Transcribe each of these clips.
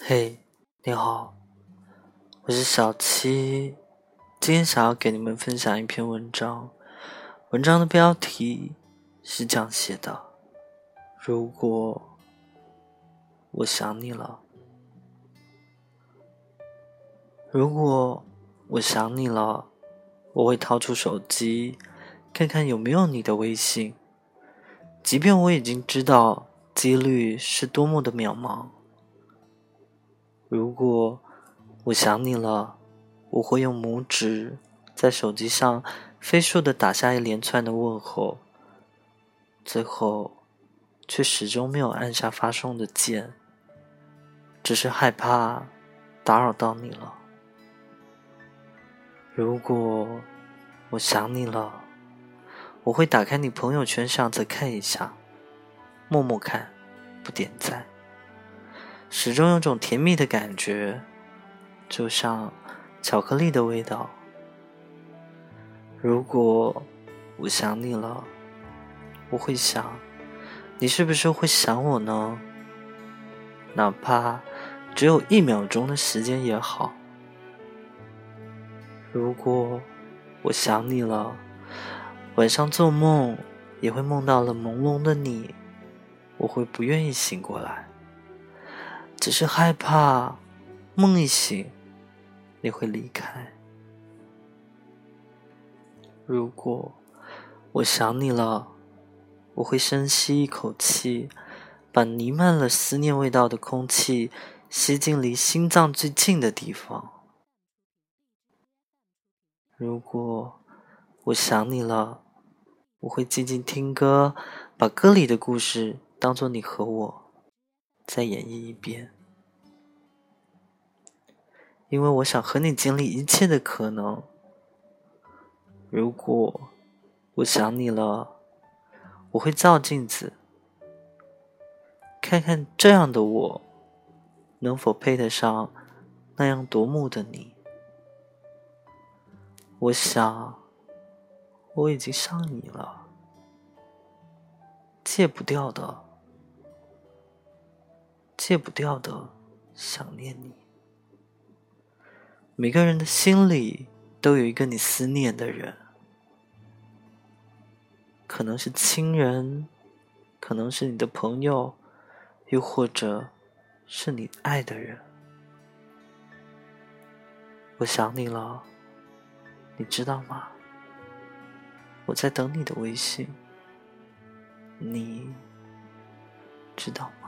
嘿，你好，我是小七，今天想要给你们分享一篇文章，文章的标题是这样写的：如果我想你了，如果我想你了，我会掏出手机，看看有没有你的微信，即便我已经知道几率是多么的渺茫。如果我想你了，我会用拇指在手机上飞速的打下一连串的问候，最后却始终没有按下发送的键，只是害怕打扰到你了。如果我想你了，我会打开你朋友圈上再看一下，默默看，不点赞。始终有种甜蜜的感觉，就像巧克力的味道。如果我想你了，我会想，你是不是会想我呢？哪怕只有一秒钟的时间也好。如果我想你了，晚上做梦也会梦到了朦胧的你，我会不愿意醒过来。只是害怕，梦一醒，你会离开。如果我想你了，我会深吸一口气，把弥漫了思念味道的空气吸进离心脏最近的地方。如果我想你了，我会静静听歌，把歌里的故事当做你和我。再演绎一遍，因为我想和你经历一切的可能。如果我想你了，我会照镜子，看看这样的我能否配得上那样夺目的你。我想，我已经上瘾了，戒不掉的。戒不掉的想念你，每个人的心里都有一个你思念的人，可能是亲人，可能是你的朋友，又或者是你爱的人。我想你了，你知道吗？我在等你的微信，你知道吗？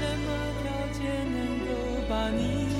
什么条件能够把你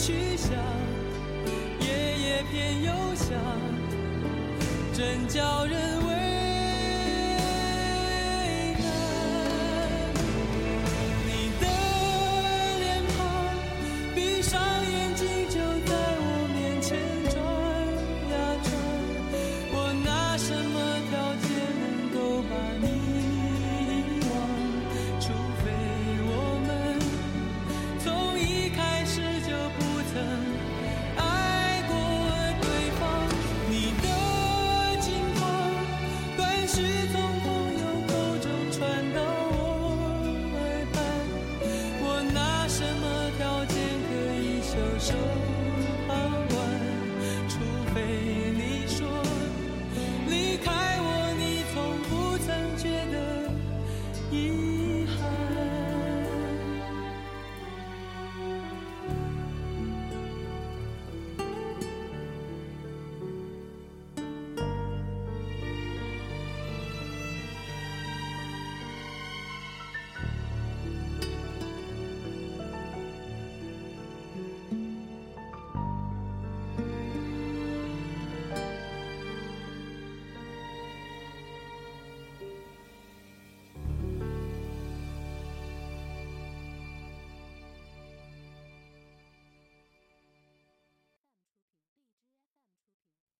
去想，夜夜偏又想，真叫人。